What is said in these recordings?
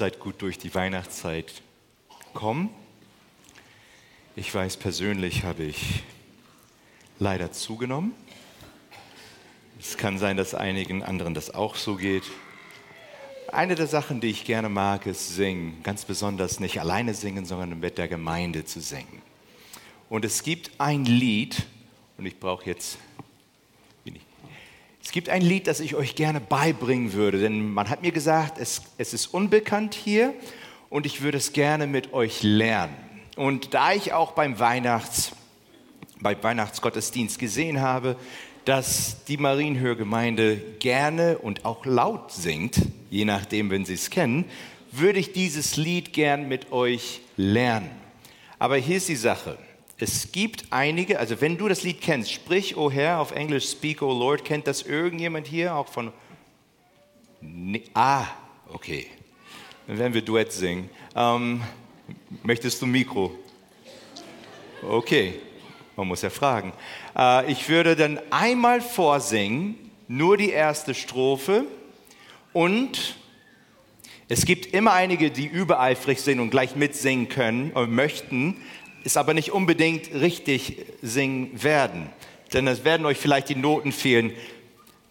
seid gut durch die Weihnachtszeit kommen. Ich weiß, persönlich habe ich leider zugenommen. Es kann sein, dass einigen anderen das auch so geht. Eine der Sachen, die ich gerne mag, ist singen. Ganz besonders nicht alleine singen, sondern mit der Gemeinde zu singen. Und es gibt ein Lied, und ich brauche jetzt es gibt ein Lied, das ich euch gerne beibringen würde, denn man hat mir gesagt, es, es ist unbekannt hier und ich würde es gerne mit euch lernen. Und da ich auch beim Weihnachts, beim Weihnachtsgottesdienst gesehen habe, dass die Marienhörgemeinde gerne und auch laut singt, je nachdem, wenn sie es kennen, würde ich dieses Lied gern mit euch lernen. Aber hier ist die Sache. Es gibt einige, also wenn du das Lied kennst, sprich, O Herr, auf Englisch, Speak, O Lord, kennt das irgendjemand hier auch von. Nee, ah, okay. Dann werden wir Duett singen. Ähm, möchtest du Mikro? Okay, man muss ja fragen. Äh, ich würde dann einmal vorsingen, nur die erste Strophe und es gibt immer einige, die übereifrig sind und gleich mitsingen können und möchten es aber nicht unbedingt richtig singen werden. Denn es werden euch vielleicht die Noten fehlen.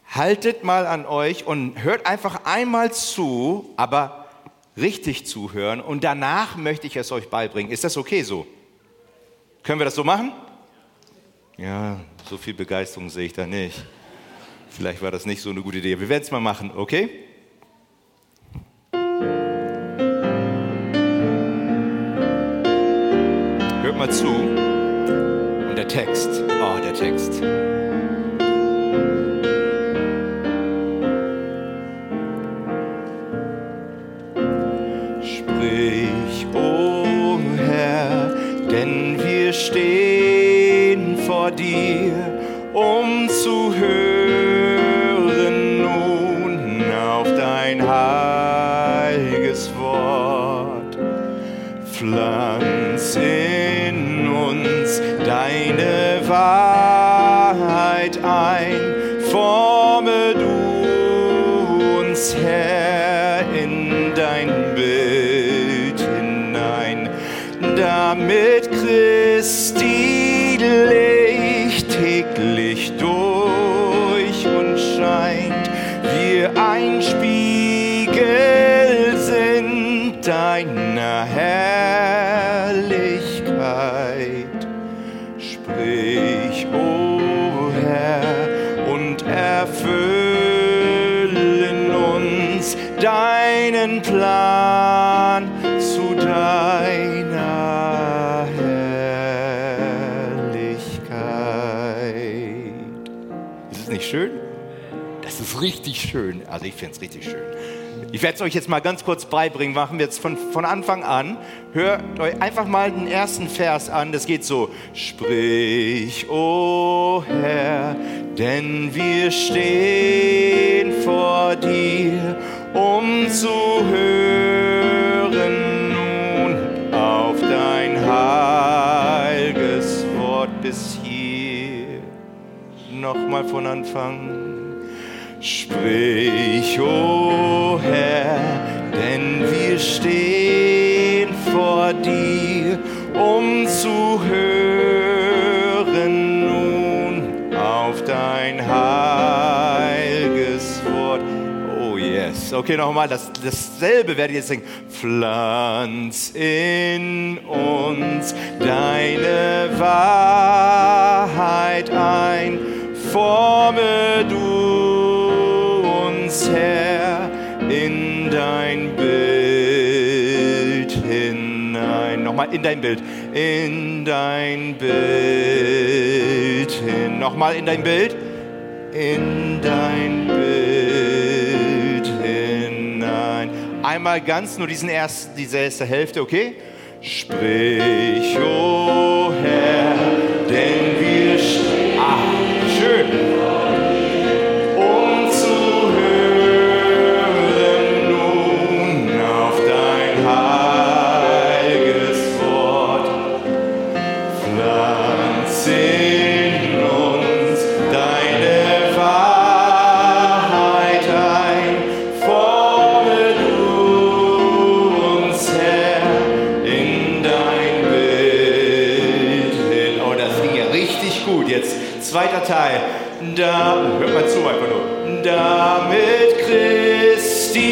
Haltet mal an euch und hört einfach einmal zu, aber richtig zuhören. Und danach möchte ich es euch beibringen. Ist das okay so? Können wir das so machen? Ja, so viel Begeisterung sehe ich da nicht. Vielleicht war das nicht so eine gute Idee. Wir werden es mal machen, okay? Mal zu. Und der Text. Oh, der Text. Sprich, o oh Herr, denn wir stehen vor dir, Christi schön. Also ich finde es richtig schön. Ich werde es euch jetzt mal ganz kurz beibringen, machen wir jetzt von, von Anfang an. Hört euch einfach mal den ersten Vers an, das geht so. Sprich, o oh Herr, denn wir stehen vor dir, um zu hören nun auf dein heiliges Wort bis hier. Nochmal von Anfang. Sprich, o oh Herr, denn wir stehen vor dir, um zu hören nun auf dein heiliges Wort. Oh yes. Okay, nochmal, das, dasselbe werde ich jetzt singen. Pflanz in uns deine Wahrheit ein, forme du Herr, in dein Bild hinein. Nochmal in dein Bild. In dein Bild hin. Nochmal in dein Bild. In dein Bild hinein. Einmal ganz nur diesen ersten, diese erste Hälfte, okay? Sprich, o oh Herr, denn Teil. Da, hört mal zu einfach nur. Damit Christi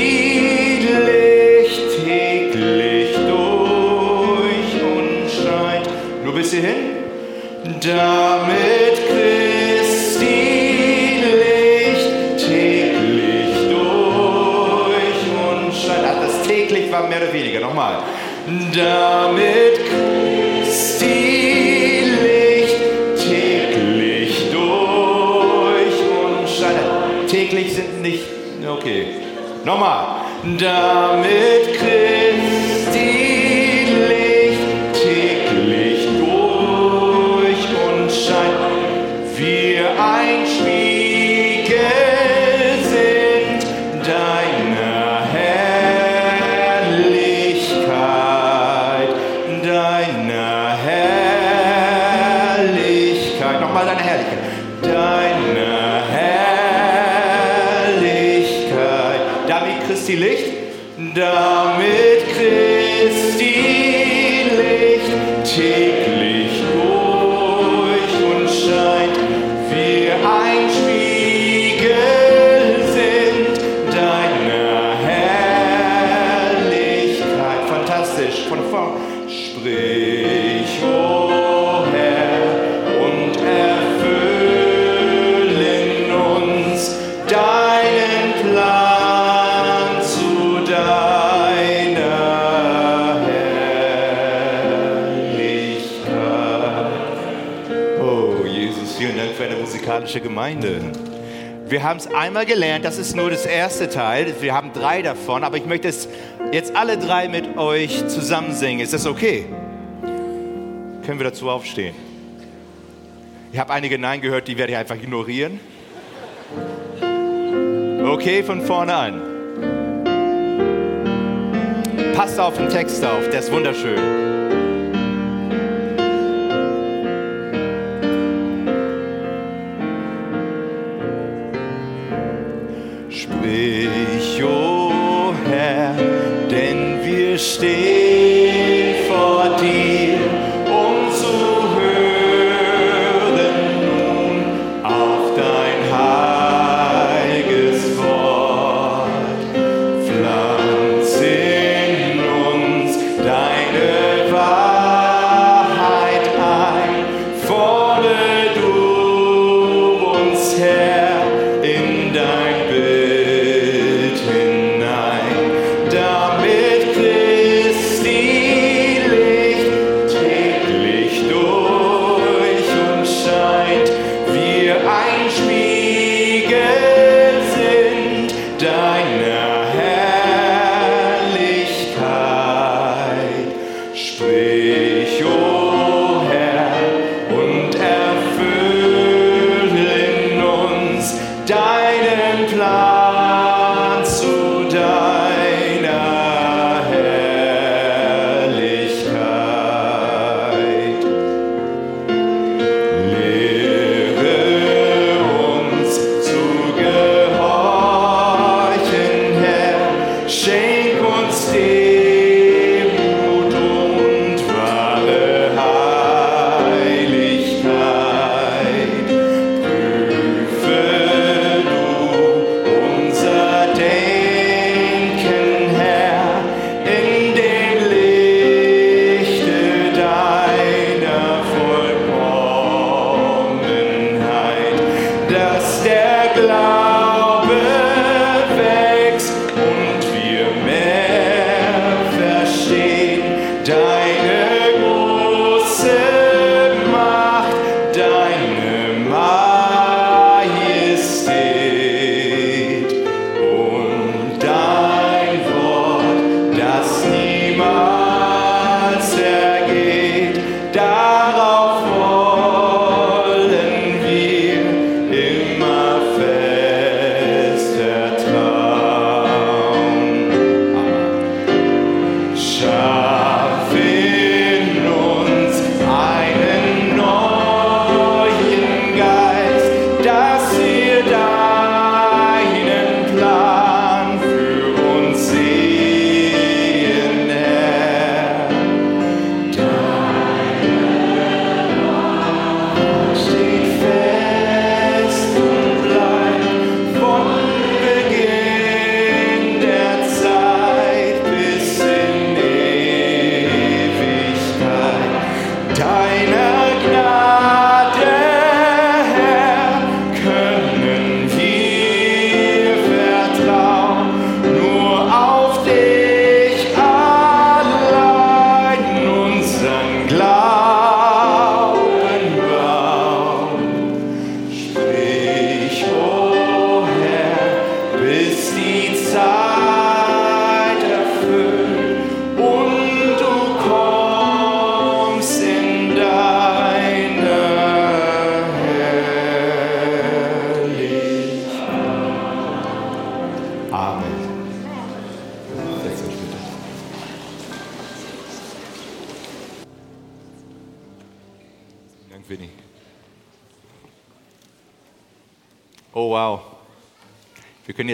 Licht täglich durch uns scheint. Nur bis hierhin. Damit Christi Licht täglich durch uns scheint. Ach, das täglich war mehr oder weniger. Nochmal. Damit nicht. Okay. Nochmal. Damit Christi Wir haben es einmal gelernt, das ist nur das erste Teil. Wir haben drei davon, aber ich möchte es jetzt alle drei mit euch zusammen singen. Ist das okay? Können wir dazu aufstehen? Ich habe einige Nein gehört, die werde ich einfach ignorieren. Okay, von vorne an. Passt auf den Text auf, der ist wunderschön.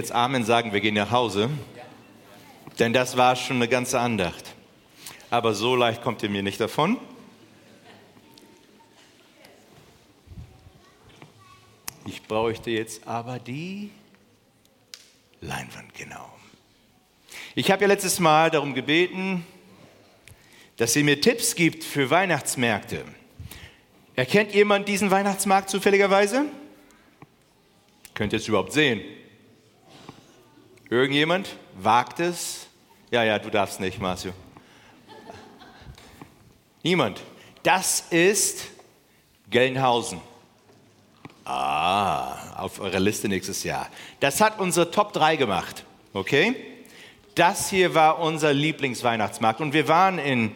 Jetzt Amen sagen, wir gehen nach Hause. Denn das war schon eine ganze Andacht. Aber so leicht kommt ihr mir nicht davon. Ich bräuchte jetzt aber die Leinwand, genau. Ich habe ja letztes Mal darum gebeten, dass ihr mir Tipps gibt für Weihnachtsmärkte. Erkennt jemand diesen Weihnachtsmarkt zufälligerweise? Könnt ihr es überhaupt sehen? Irgendjemand wagt es? Ja, ja, du darfst nicht, Marcio. Niemand. Das ist Gelnhausen. Ah, auf eurer Liste nächstes Jahr. Das hat unsere Top 3 gemacht. Okay? Das hier war unser Lieblingsweihnachtsmarkt. Und wir waren in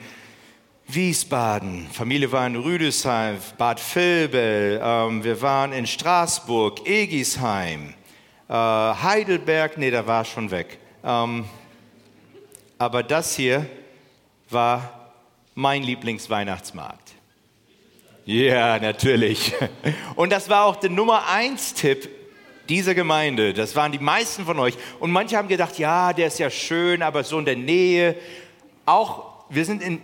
Wiesbaden, Familie war in Rüdesheim, Bad Vilbel, ähm, wir waren in Straßburg, Egisheim, äh, Heidelberg, nee, da war schon weg. Ähm, aber das hier war mein Lieblingsweihnachtsmarkt. Ja, natürlich. Und das war auch der Nummer eins Tipp dieser Gemeinde. Das waren die meisten von euch. Und manche haben gedacht, ja, der ist ja schön, aber so in der Nähe. Auch wir sind in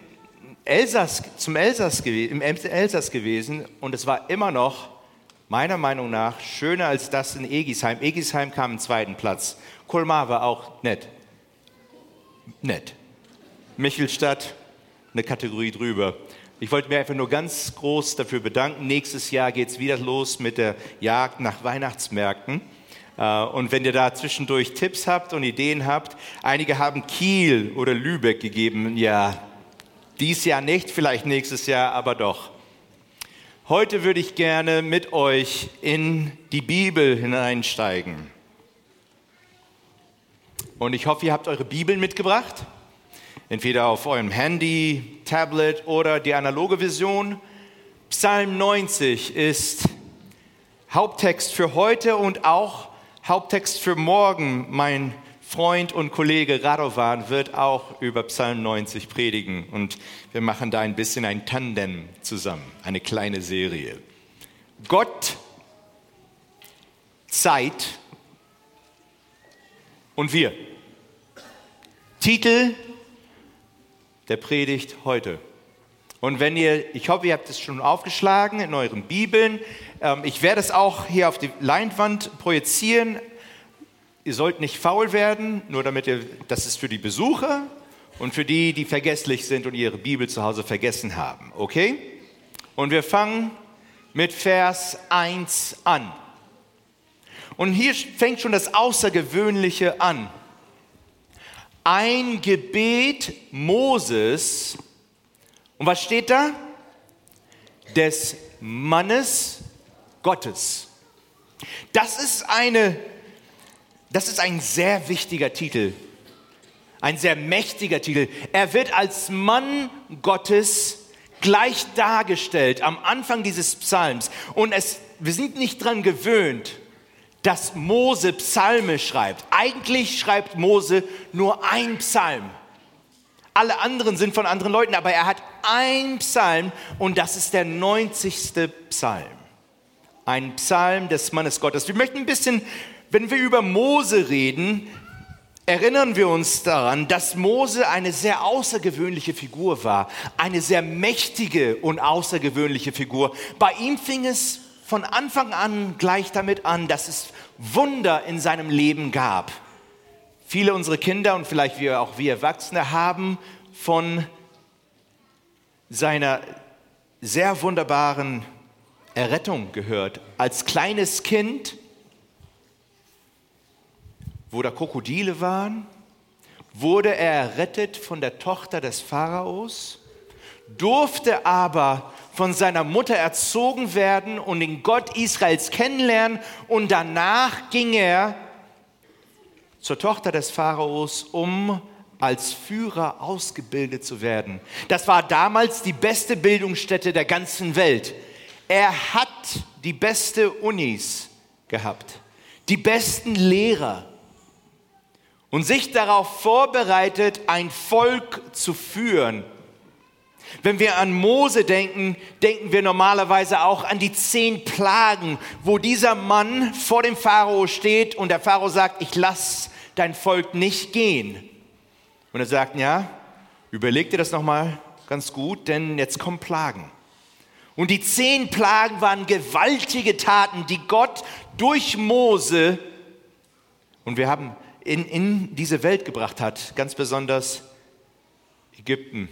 Elsass, zum Elsass, im Elsass gewesen und es war immer noch, meiner Meinung nach, schöner als das in Egisheim. Egisheim kam im zweiten Platz. Colmar war auch nett. Nett. Michelstadt, eine Kategorie drüber. Ich wollte mir einfach nur ganz groß dafür bedanken. Nächstes Jahr geht es wieder los mit der Jagd nach Weihnachtsmärkten. Äh, und wenn ihr da zwischendurch Tipps habt und Ideen habt, einige haben Kiel oder Lübeck gegeben. Ja, dies Jahr nicht, vielleicht nächstes Jahr, aber doch. Heute würde ich gerne mit euch in die Bibel hineinsteigen. Und ich hoffe, ihr habt eure Bibeln mitgebracht. Entweder auf eurem Handy, Tablet oder die analoge Version. Psalm 90 ist Haupttext für heute und auch Haupttext für morgen. Mein Freund und Kollege Radovan wird auch über Psalm 90 predigen und wir machen da ein bisschen ein Tandem zusammen, eine kleine Serie. Gott, Zeit und wir. Titel der Predigt heute. Und wenn ihr, ich hoffe, ihr habt es schon aufgeschlagen in euren Bibeln. Ähm, ich werde es auch hier auf die Leinwand projizieren Ihr sollt nicht faul werden, nur damit ihr, das ist für die Besucher und für die, die vergesslich sind und ihre Bibel zu Hause vergessen haben. Okay? Und wir fangen mit Vers 1 an. Und hier fängt schon das Außergewöhnliche an. Ein Gebet Moses. Und was steht da? Des Mannes Gottes. Das ist eine das ist ein sehr wichtiger Titel, ein sehr mächtiger Titel. Er wird als Mann Gottes gleich dargestellt am Anfang dieses Psalms. Und es, wir sind nicht daran gewöhnt, dass Mose Psalme schreibt. Eigentlich schreibt Mose nur ein Psalm. Alle anderen sind von anderen Leuten, aber er hat ein Psalm und das ist der 90. Psalm. Ein Psalm des Mannes Gottes. Wir möchten ein bisschen wenn wir über Mose reden, erinnern wir uns daran, dass Mose eine sehr außergewöhnliche Figur war, eine sehr mächtige und außergewöhnliche Figur. Bei ihm fing es von Anfang an gleich damit an, dass es Wunder in seinem Leben gab. Viele unserer Kinder und vielleicht wir auch wir Erwachsene haben von seiner sehr wunderbaren Errettung gehört. Als kleines Kind wo da Krokodile waren, wurde er errettet von der Tochter des Pharaos, durfte aber von seiner Mutter erzogen werden und den Gott Israels kennenlernen und danach ging er zur Tochter des Pharaos, um als Führer ausgebildet zu werden. Das war damals die beste Bildungsstätte der ganzen Welt. Er hat die beste Unis gehabt, die besten Lehrer, und sich darauf vorbereitet, ein Volk zu führen. Wenn wir an Mose denken, denken wir normalerweise auch an die zehn Plagen, wo dieser Mann vor dem Pharao steht und der Pharao sagt, ich lass dein Volk nicht gehen. Und er sagt, ja, überleg dir das nochmal ganz gut, denn jetzt kommen Plagen. Und die zehn Plagen waren gewaltige Taten, die Gott durch Mose und wir haben in, in diese Welt gebracht hat, ganz besonders Ägypten.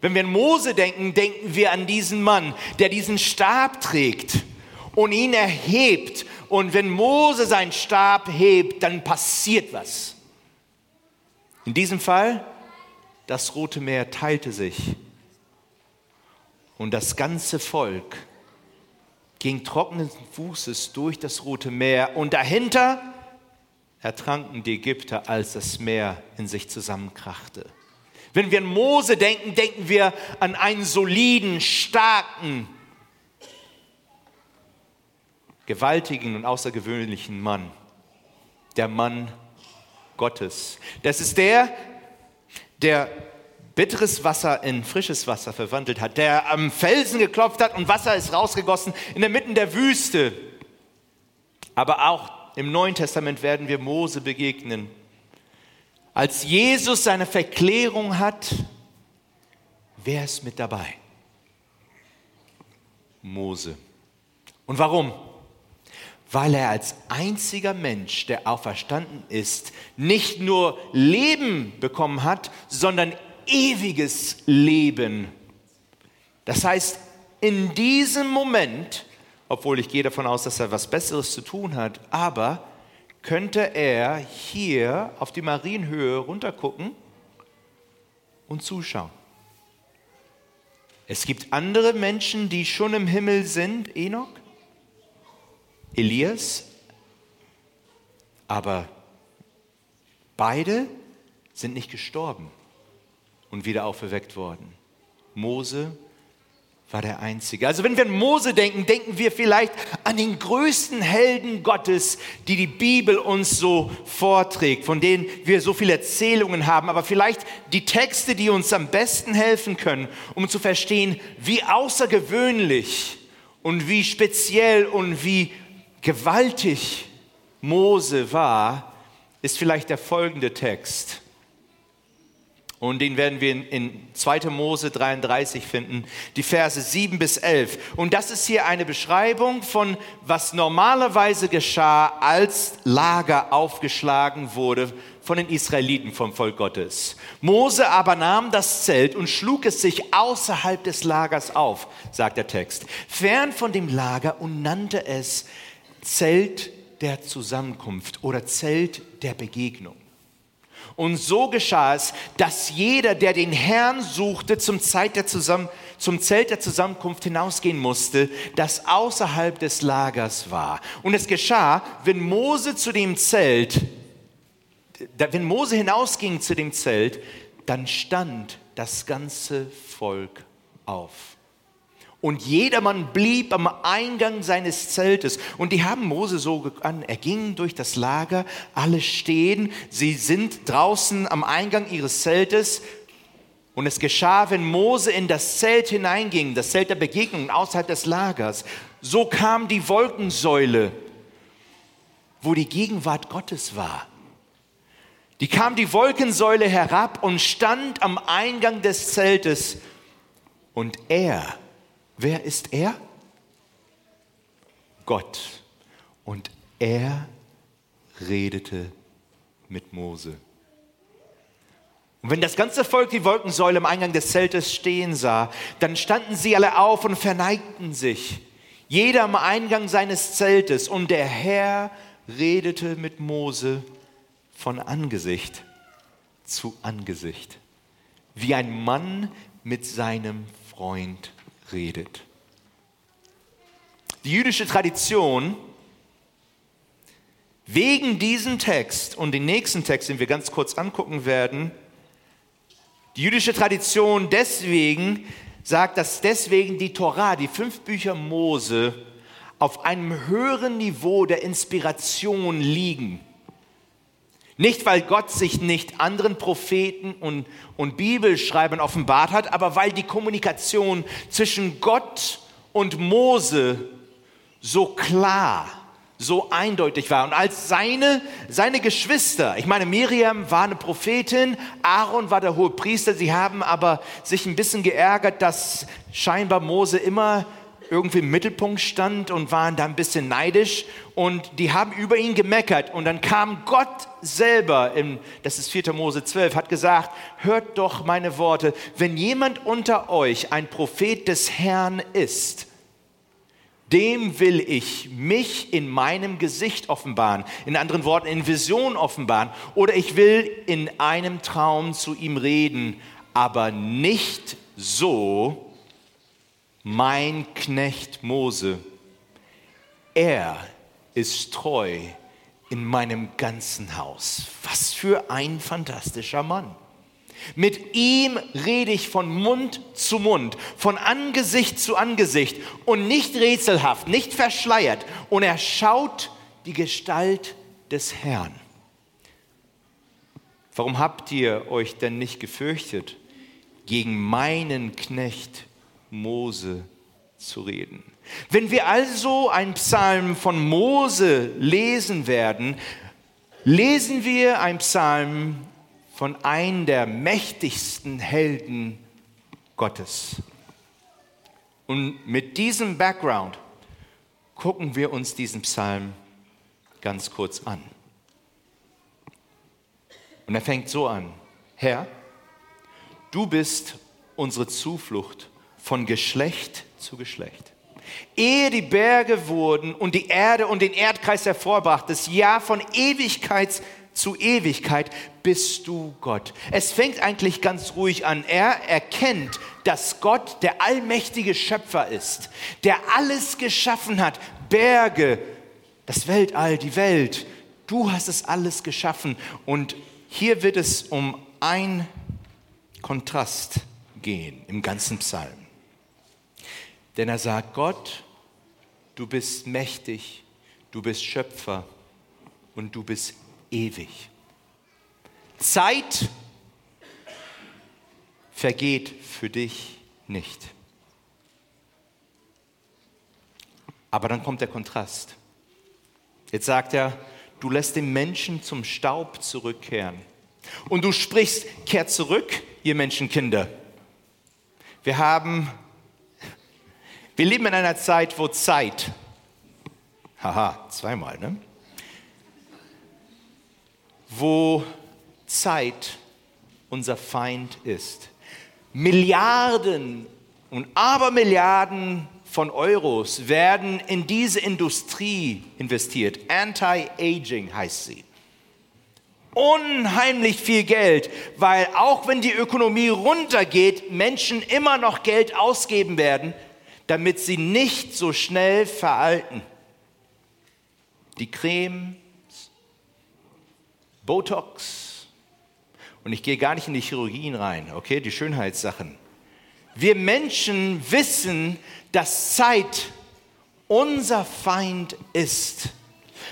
Wenn wir an Mose denken, denken wir an diesen Mann, der diesen Stab trägt und ihn erhebt. Und wenn Mose seinen Stab hebt, dann passiert was. In diesem Fall, das Rote Meer teilte sich und das ganze Volk ging trockenen Fußes durch das Rote Meer und dahinter ertranken die Ägypter, als das Meer in sich zusammenkrachte. Wenn wir an Mose denken, denken wir an einen soliden, starken, gewaltigen und außergewöhnlichen Mann. Der Mann Gottes. Das ist der, der bitteres Wasser in frisches Wasser verwandelt hat, der am Felsen geklopft hat und Wasser ist rausgegossen in der Mitte der Wüste. Aber auch im Neuen Testament werden wir Mose begegnen. Als Jesus seine Verklärung hat, wer ist mit dabei? Mose. Und warum? Weil er als einziger Mensch, der auferstanden ist, nicht nur Leben bekommen hat, sondern ewiges Leben. Das heißt, in diesem Moment obwohl ich gehe davon aus, dass er was Besseres zu tun hat, aber könnte er hier auf die Marienhöhe runtergucken und zuschauen. Es gibt andere Menschen, die schon im Himmel sind, Enoch, Elias, aber beide sind nicht gestorben und wieder auferweckt worden. Mose war der Einzige. Also wenn wir an Mose denken, denken wir vielleicht an den größten Helden Gottes, die die Bibel uns so vorträgt, von denen wir so viele Erzählungen haben, aber vielleicht die Texte, die uns am besten helfen können, um zu verstehen, wie außergewöhnlich und wie speziell und wie gewaltig Mose war, ist vielleicht der folgende Text. Und den werden wir in, 2. Mose 33 finden, die Verse 7 bis 11. Und das ist hier eine Beschreibung von, was normalerweise geschah, als Lager aufgeschlagen wurde von den Israeliten vom Volk Gottes. Mose aber nahm das Zelt und schlug es sich außerhalb des Lagers auf, sagt der Text, fern von dem Lager und nannte es Zelt der Zusammenkunft oder Zelt der Begegnung. Und so geschah es, dass jeder, der den Herrn suchte, zum, Zeit der Zusammen zum Zelt der Zusammenkunft hinausgehen musste, das außerhalb des Lagers war. Und es geschah, wenn Mose zu dem Zelt, wenn Mose hinausging zu dem Zelt, dann stand das ganze Volk auf. Und jedermann blieb am Eingang seines Zeltes. Und die haben Mose so an. Er ging durch das Lager, alle stehen. Sie sind draußen am Eingang ihres Zeltes. Und es geschah, wenn Mose in das Zelt hineinging, das Zelt der Begegnung außerhalb des Lagers, so kam die Wolkensäule, wo die Gegenwart Gottes war. Die kam die Wolkensäule herab und stand am Eingang des Zeltes. Und er, Wer ist er? Gott. Und er redete mit Mose. Und wenn das ganze Volk die Wolkensäule am Eingang des Zeltes stehen sah, dann standen sie alle auf und verneigten sich, jeder am Eingang seines Zeltes. Und der Herr redete mit Mose von Angesicht zu Angesicht, wie ein Mann mit seinem Freund redet. Die jüdische Tradition, wegen diesem Text und den nächsten Text, den wir ganz kurz angucken werden, die jüdische Tradition deswegen sagt, dass deswegen die Torah, die fünf Bücher Mose, auf einem höheren Niveau der Inspiration liegen. Nicht, weil Gott sich nicht anderen Propheten und, und Bibelschreibern offenbart hat, aber weil die Kommunikation zwischen Gott und Mose so klar, so eindeutig war. Und als seine, seine Geschwister, ich meine, Miriam war eine Prophetin, Aaron war der hohe Priester, sie haben aber sich ein bisschen geärgert, dass scheinbar Mose immer irgendwie im Mittelpunkt stand und waren da ein bisschen neidisch. Und die haben über ihn gemeckert. Und dann kam Gott selber, in, das ist 4. Mose 12, hat gesagt, hört doch meine Worte, wenn jemand unter euch ein Prophet des Herrn ist, dem will ich mich in meinem Gesicht offenbaren, in anderen Worten in Vision offenbaren, oder ich will in einem Traum zu ihm reden, aber nicht so, mein Knecht Mose, er ist treu in meinem ganzen Haus. Was für ein fantastischer Mann. Mit ihm rede ich von Mund zu Mund, von Angesicht zu Angesicht und nicht rätselhaft, nicht verschleiert. Und er schaut die Gestalt des Herrn. Warum habt ihr euch denn nicht gefürchtet, gegen meinen Knecht Mose zu reden. Wenn wir also einen Psalm von Mose lesen werden, lesen wir einen Psalm von einem der mächtigsten Helden Gottes. Und mit diesem Background gucken wir uns diesen Psalm ganz kurz an. Und er fängt so an. Herr, du bist unsere Zuflucht von Geschlecht zu Geschlecht. Ehe die Berge wurden und die Erde und den Erdkreis hervorbracht, das Jahr von Ewigkeit zu Ewigkeit bist du Gott. Es fängt eigentlich ganz ruhig an. Er erkennt, dass Gott der allmächtige Schöpfer ist, der alles geschaffen hat. Berge, das Weltall, die Welt. Du hast es alles geschaffen. Und hier wird es um ein Kontrast gehen im ganzen Psalm. Denn er sagt, Gott, du bist mächtig, du bist Schöpfer und du bist ewig. Zeit vergeht für dich nicht. Aber dann kommt der Kontrast. Jetzt sagt er, du lässt den Menschen zum Staub zurückkehren. Und du sprichst, kehrt zurück, ihr Menschenkinder. Wir haben wir leben in einer Zeit, wo Zeit, haha, zweimal, ne? Wo Zeit unser Feind ist. Milliarden und Abermilliarden von Euros werden in diese Industrie investiert. Anti-Aging heißt sie. Unheimlich viel Geld, weil auch wenn die Ökonomie runtergeht, Menschen immer noch Geld ausgeben werden damit sie nicht so schnell veralten. Die Creme, Botox, und ich gehe gar nicht in die Chirurgien rein, okay, die Schönheitssachen. Wir Menschen wissen, dass Zeit unser Feind ist,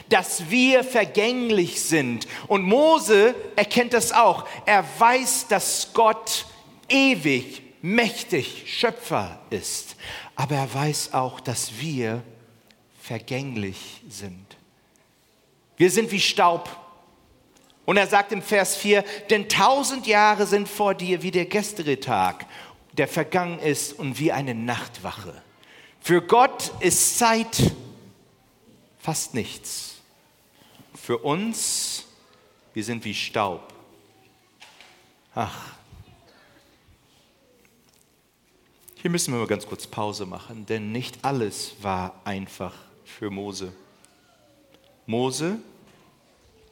dass wir vergänglich sind. Und Mose erkennt das auch. Er weiß, dass Gott ewig, mächtig, Schöpfer ist aber er weiß auch, dass wir vergänglich sind. Wir sind wie Staub. Und er sagt im Vers 4, denn tausend Jahre sind vor dir wie der gestrige Tag, der vergangen ist und wie eine Nachtwache. Für Gott ist Zeit fast nichts. Für uns, wir sind wie Staub. Ach, Hier müssen wir mal ganz kurz Pause machen, denn nicht alles war einfach für Mose. Mose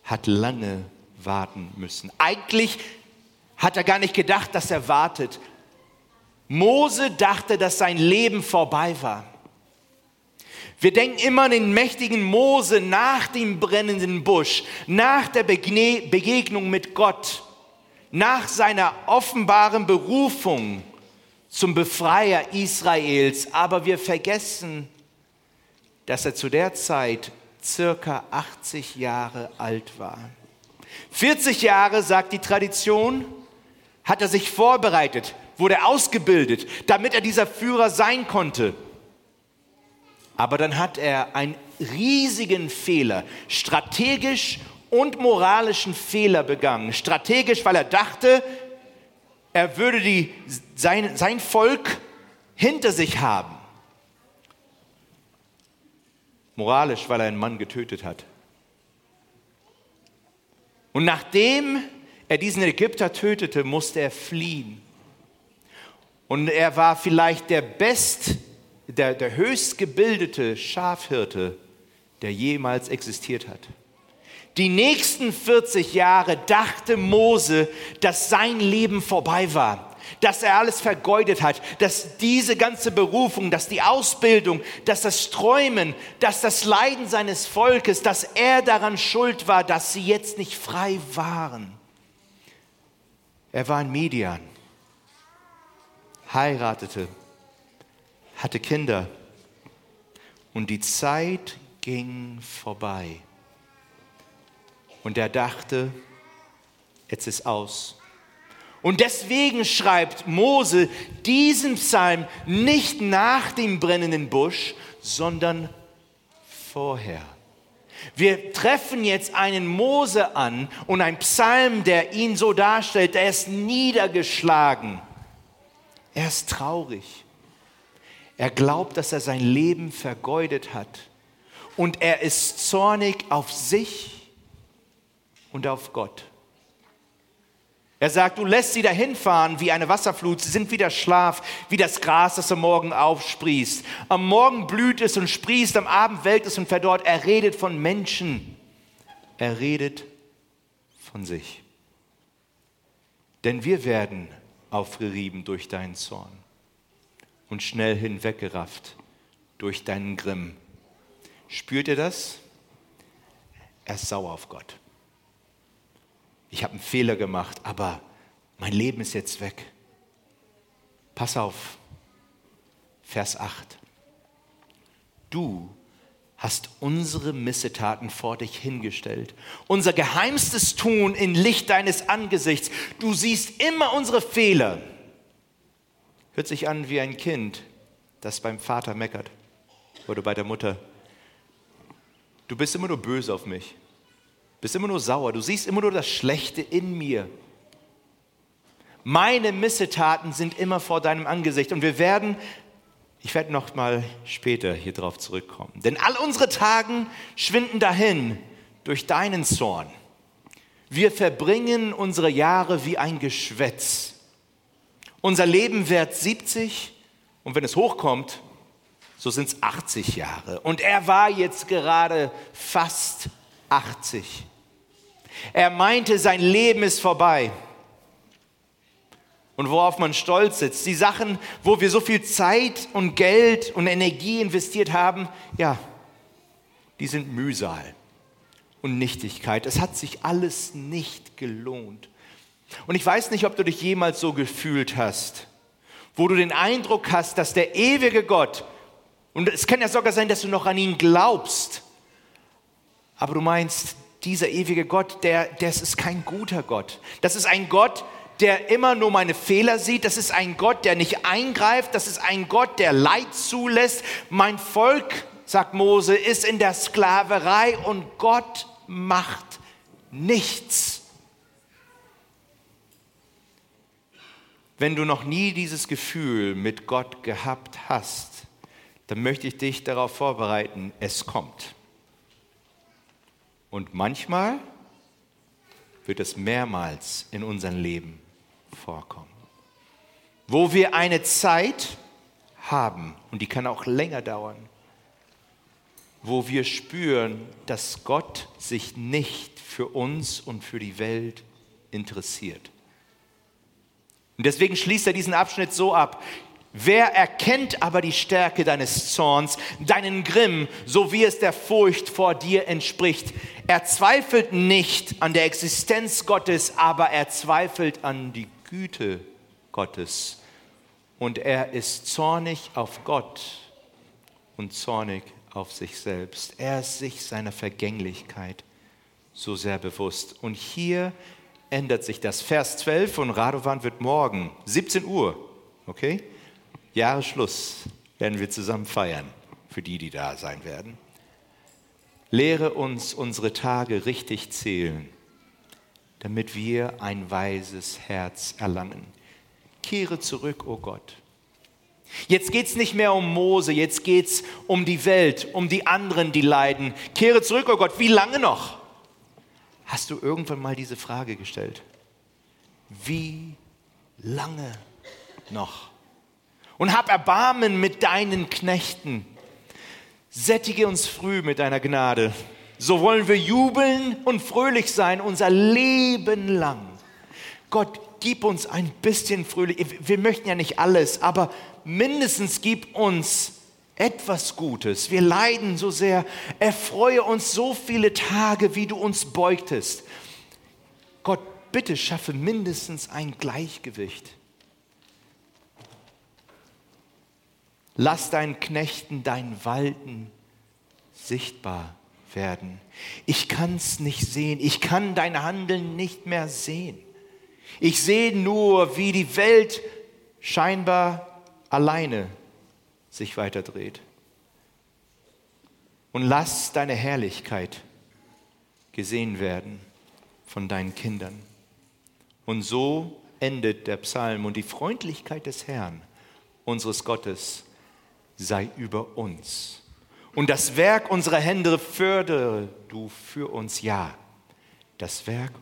hat lange warten müssen. Eigentlich hat er gar nicht gedacht, dass er wartet. Mose dachte, dass sein Leben vorbei war. Wir denken immer an den mächtigen Mose nach dem brennenden Busch, nach der Begegnung mit Gott, nach seiner offenbaren Berufung zum Befreier Israels, aber wir vergessen, dass er zu der Zeit circa 80 Jahre alt war. 40 Jahre, sagt die Tradition, hat er sich vorbereitet, wurde ausgebildet, damit er dieser Führer sein konnte. Aber dann hat er einen riesigen Fehler, strategisch und moralischen Fehler begangen. Strategisch, weil er dachte, er würde die, sein, sein Volk hinter sich haben. Moralisch, weil er einen Mann getötet hat. Und nachdem er diesen Ägypter tötete, musste er fliehen. Und er war vielleicht der best, der, der höchst gebildete Schafhirte, der jemals existiert hat. Die nächsten 40 Jahre dachte Mose, dass sein Leben vorbei war dass er alles vergeudet hat, dass diese ganze Berufung, dass die Ausbildung, dass das Träumen, dass das Leiden seines Volkes, dass er daran schuld war, dass sie jetzt nicht frei waren. Er war in Median, heiratete, hatte Kinder und die Zeit ging vorbei. Und er dachte, jetzt ist aus. Und deswegen schreibt Mose diesen Psalm nicht nach dem brennenden Busch, sondern vorher. Wir treffen jetzt einen Mose an und ein Psalm, der ihn so darstellt, er ist niedergeschlagen. Er ist traurig. Er glaubt, dass er sein Leben vergeudet hat. Und er ist zornig auf sich und auf Gott. Er sagt, du lässt sie dahin fahren wie eine Wasserflut, sie sind wie der Schlaf, wie das Gras, das am Morgen aufsprießt. Am Morgen blüht es und sprießt, am Abend welkt es und verdorrt. Er redet von Menschen, er redet von sich. Denn wir werden aufgerieben durch deinen Zorn und schnell hinweggerafft durch deinen Grimm. Spürt ihr das? Er ist sauer auf Gott ich habe einen Fehler gemacht, aber mein Leben ist jetzt weg. Pass auf, Vers 8. Du hast unsere Missetaten vor dich hingestellt, unser geheimstes Tun in Licht deines Angesichts. Du siehst immer unsere Fehler. Hört sich an wie ein Kind, das beim Vater meckert oder bei der Mutter. Du bist immer nur böse auf mich bist immer nur sauer, du siehst immer nur das Schlechte in mir. Meine Missetaten sind immer vor deinem Angesicht und wir werden, ich werde noch mal später hier drauf zurückkommen, denn all unsere Tagen schwinden dahin durch deinen Zorn. Wir verbringen unsere Jahre wie ein Geschwätz. Unser Leben währt 70 und wenn es hochkommt, so sind es 80 Jahre. Und er war jetzt gerade fast 80. Er meinte, sein Leben ist vorbei. Und worauf man stolz sitzt, die Sachen, wo wir so viel Zeit und Geld und Energie investiert haben, ja, die sind Mühsal und Nichtigkeit. Es hat sich alles nicht gelohnt. Und ich weiß nicht, ob du dich jemals so gefühlt hast, wo du den Eindruck hast, dass der ewige Gott, und es kann ja sogar sein, dass du noch an ihn glaubst, aber du meinst, dieser ewige Gott, der, das ist kein guter Gott. Das ist ein Gott, der immer nur meine Fehler sieht. Das ist ein Gott, der nicht eingreift. Das ist ein Gott, der Leid zulässt. Mein Volk, sagt Mose, ist in der Sklaverei und Gott macht nichts. Wenn du noch nie dieses Gefühl mit Gott gehabt hast, dann möchte ich dich darauf vorbereiten, es kommt. Und manchmal wird es mehrmals in unserem Leben vorkommen, wo wir eine Zeit haben, und die kann auch länger dauern, wo wir spüren, dass Gott sich nicht für uns und für die Welt interessiert. Und deswegen schließt er diesen Abschnitt so ab. Wer erkennt aber die Stärke deines Zorns, deinen Grimm, so wie es der Furcht vor dir entspricht? Er zweifelt nicht an der Existenz Gottes, aber er zweifelt an die Güte Gottes. Und er ist zornig auf Gott und zornig auf sich selbst. Er ist sich seiner Vergänglichkeit so sehr bewusst. Und hier ändert sich das. Vers 12 von Radovan wird morgen, 17 Uhr, okay? Jahresschluss werden wir zusammen feiern, für die, die da sein werden. Lehre uns unsere Tage richtig zählen, damit wir ein weises Herz erlangen. Kehre zurück, o oh Gott. Jetzt geht es nicht mehr um Mose, jetzt geht es um die Welt, um die anderen, die leiden. Kehre zurück, oh Gott, wie lange noch? Hast du irgendwann mal diese Frage gestellt? Wie lange noch? Und hab Erbarmen mit deinen Knechten. Sättige uns früh mit deiner Gnade. So wollen wir jubeln und fröhlich sein unser Leben lang. Gott, gib uns ein bisschen fröhlich. Wir möchten ja nicht alles, aber mindestens gib uns etwas Gutes. Wir leiden so sehr. Erfreue uns so viele Tage, wie du uns beugtest. Gott, bitte schaffe mindestens ein Gleichgewicht. Lass deinen Knechten dein Walten sichtbar werden. Ich kann es nicht sehen. Ich kann dein Handeln nicht mehr sehen. Ich sehe nur, wie die Welt scheinbar alleine sich weiterdreht. Und lass deine Herrlichkeit gesehen werden von deinen Kindern. Und so endet der Psalm und die Freundlichkeit des Herrn, unseres Gottes, sei über uns. Und das Werk unserer Hände fördere du für uns, ja. Das Werk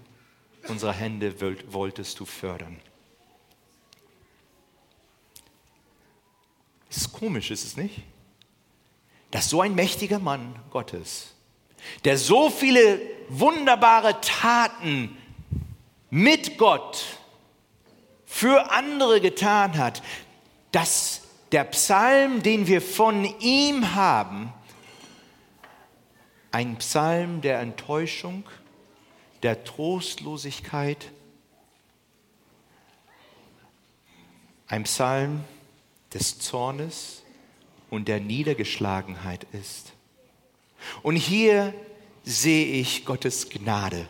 unserer Hände wolltest du fördern. Ist komisch, ist es nicht? Dass so ein mächtiger Mann Gottes, der so viele wunderbare Taten mit Gott für andere getan hat, dass der Psalm, den wir von ihm haben, ein Psalm der Enttäuschung, der Trostlosigkeit, ein Psalm des Zornes und der Niedergeschlagenheit ist. Und hier sehe ich Gottes Gnade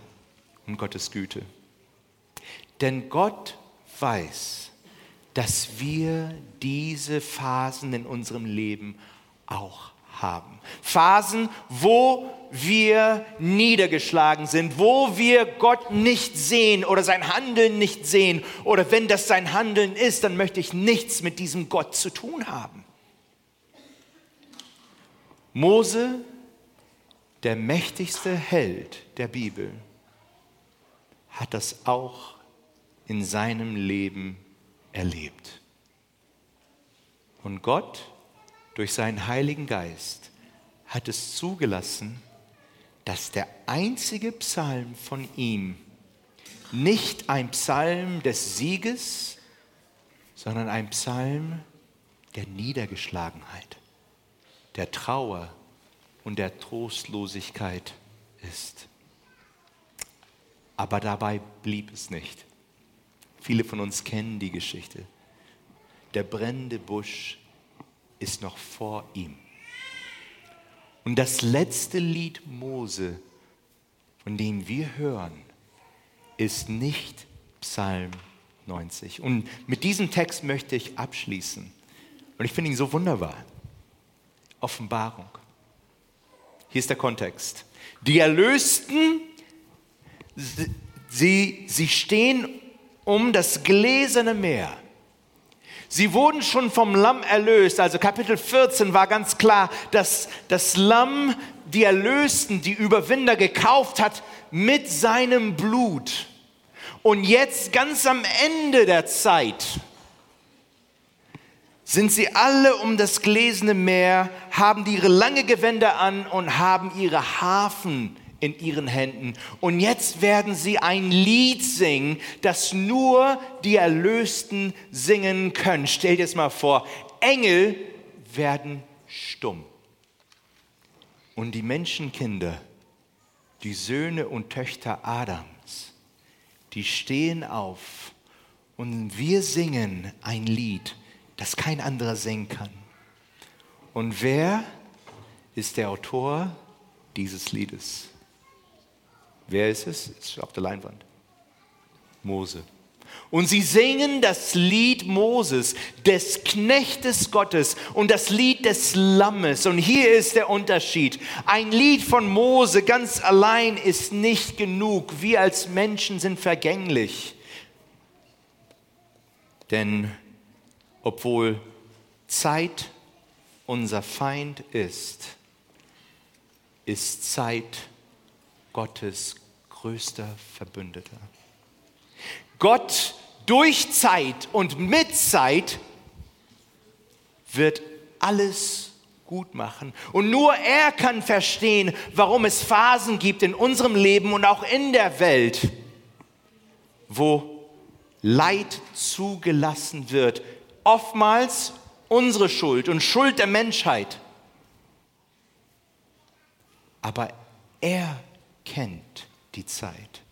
und Gottes Güte. Denn Gott weiß, dass wir diese Phasen in unserem Leben auch haben. Phasen, wo wir niedergeschlagen sind, wo wir Gott nicht sehen oder sein Handeln nicht sehen. Oder wenn das sein Handeln ist, dann möchte ich nichts mit diesem Gott zu tun haben. Mose, der mächtigste Held der Bibel, hat das auch in seinem Leben erlebt. Und Gott durch seinen Heiligen Geist hat es zugelassen, dass der einzige Psalm von ihm nicht ein Psalm des Sieges, sondern ein Psalm der Niedergeschlagenheit, der Trauer und der Trostlosigkeit ist. Aber dabei blieb es nicht. Viele von uns kennen die Geschichte. Der brennende Busch ist noch vor ihm. Und das letzte Lied Mose, von dem wir hören, ist nicht Psalm 90. Und mit diesem Text möchte ich abschließen. Und ich finde ihn so wunderbar. Offenbarung. Hier ist der Kontext. Die Erlösten, sie, sie stehen um das gläserne Meer. Sie wurden schon vom Lamm erlöst. Also Kapitel 14 war ganz klar, dass das Lamm die Erlösten, die Überwinder gekauft hat mit seinem Blut. Und jetzt ganz am Ende der Zeit sind sie alle um das gläserne Meer, haben ihre lange Gewänder an und haben ihre Hafen in ihren Händen. Und jetzt werden sie ein Lied singen, das nur die Erlösten singen können. Stell dir das mal vor, Engel werden stumm. Und die Menschenkinder, die Söhne und Töchter Adams, die stehen auf und wir singen ein Lied, das kein anderer singen kann. Und wer ist der Autor dieses Liedes? Wer ist es? Ist auf der Leinwand. Mose. Und sie singen das Lied Moses, des Knechtes Gottes und das Lied des Lammes. Und hier ist der Unterschied. Ein Lied von Mose ganz allein ist nicht genug. Wir als Menschen sind vergänglich. Denn obwohl Zeit unser Feind ist, ist Zeit Gottes größter Verbündeter. Gott durch Zeit und mit Zeit wird alles gut machen. Und nur er kann verstehen, warum es Phasen gibt in unserem Leben und auch in der Welt, wo Leid zugelassen wird. Oftmals unsere Schuld und Schuld der Menschheit. Aber er kennt die Zeit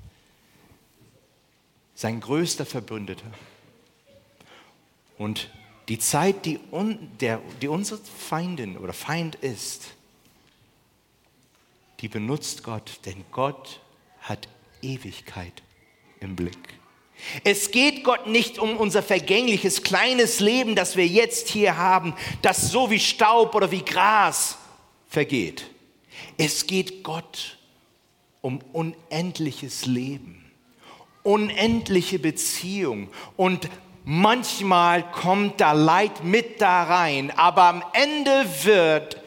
sein größter Verbündeter. Und die Zeit, die, un, der, die unsere Feindin oder Feind ist, die benutzt Gott, denn Gott hat Ewigkeit im Blick. Es geht Gott nicht um unser vergängliches kleines Leben, das wir jetzt hier haben, das so wie Staub oder wie Gras vergeht. Es geht Gott um unendliches Leben unendliche Beziehung und manchmal kommt da Leid mit da rein, aber am Ende wird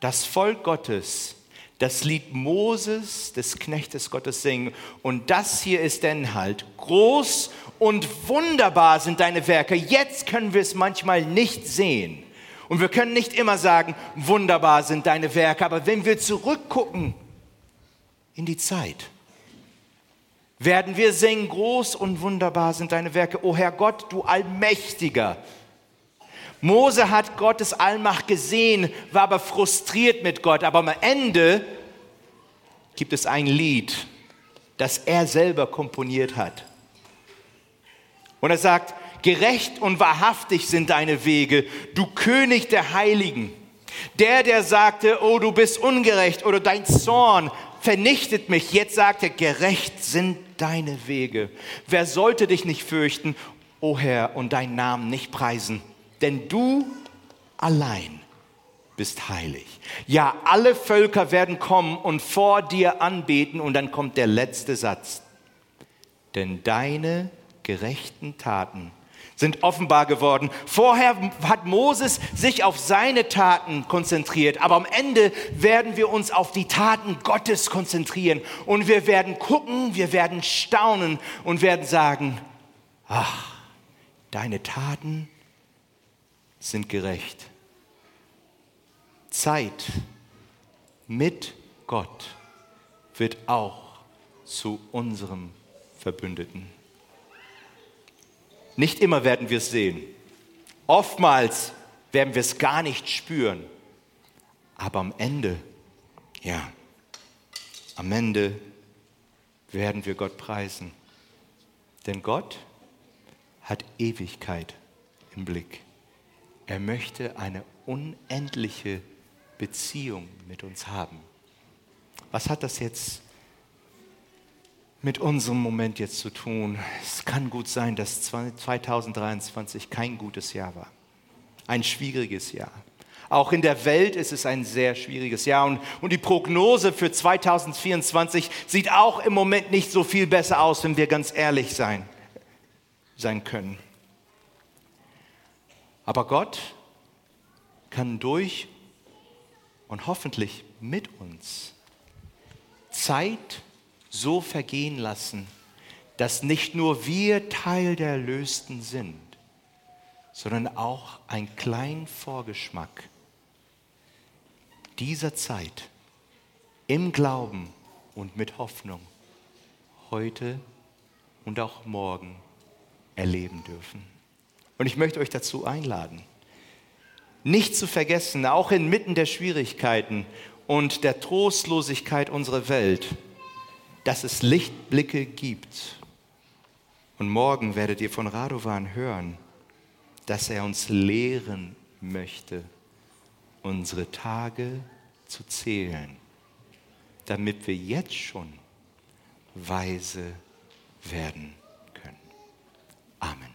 das Volk Gottes das Lied Moses, des Knechtes Gottes, singen. Und das hier ist der Inhalt. Groß und wunderbar sind deine Werke. Jetzt können wir es manchmal nicht sehen. Und wir können nicht immer sagen, wunderbar sind deine Werke. Aber wenn wir zurückgucken in die Zeit, werden wir singen, groß und wunderbar sind deine Werke, o Herr Gott, du Allmächtiger. Mose hat Gottes Allmacht gesehen, war aber frustriert mit Gott, aber am Ende gibt es ein Lied, das er selber komponiert hat. Und er sagt, gerecht und wahrhaftig sind deine Wege, du König der Heiligen. Der, der sagte, oh, du bist ungerecht oder dein Zorn vernichtet mich. Jetzt sagt er, gerecht sind deine Wege. Wer sollte dich nicht fürchten, o Herr, und deinen Namen nicht preisen? Denn du allein bist heilig. Ja, alle Völker werden kommen und vor dir anbeten. Und dann kommt der letzte Satz. Denn deine gerechten Taten sind offenbar geworden. Vorher hat Moses sich auf seine Taten konzentriert, aber am Ende werden wir uns auf die Taten Gottes konzentrieren und wir werden gucken, wir werden staunen und werden sagen, ach, deine Taten sind gerecht. Zeit mit Gott wird auch zu unserem Verbündeten. Nicht immer werden wir es sehen. Oftmals werden wir es gar nicht spüren. Aber am Ende, ja, am Ende werden wir Gott preisen. Denn Gott hat Ewigkeit im Blick. Er möchte eine unendliche Beziehung mit uns haben. Was hat das jetzt mit unserem Moment jetzt zu tun. Es kann gut sein, dass 2023 kein gutes Jahr war. Ein schwieriges Jahr. Auch in der Welt ist es ein sehr schwieriges Jahr. Und, und die Prognose für 2024 sieht auch im Moment nicht so viel besser aus, wenn wir ganz ehrlich sein, sein können. Aber Gott kann durch und hoffentlich mit uns Zeit so vergehen lassen, dass nicht nur wir Teil der Erlösten sind, sondern auch ein kleiner Vorgeschmack dieser Zeit im Glauben und mit Hoffnung heute und auch morgen erleben dürfen. Und ich möchte euch dazu einladen, nicht zu vergessen, auch inmitten der Schwierigkeiten und der Trostlosigkeit unserer Welt, dass es Lichtblicke gibt. Und morgen werdet ihr von Radovan hören, dass er uns lehren möchte, unsere Tage zu zählen, damit wir jetzt schon weise werden können. Amen.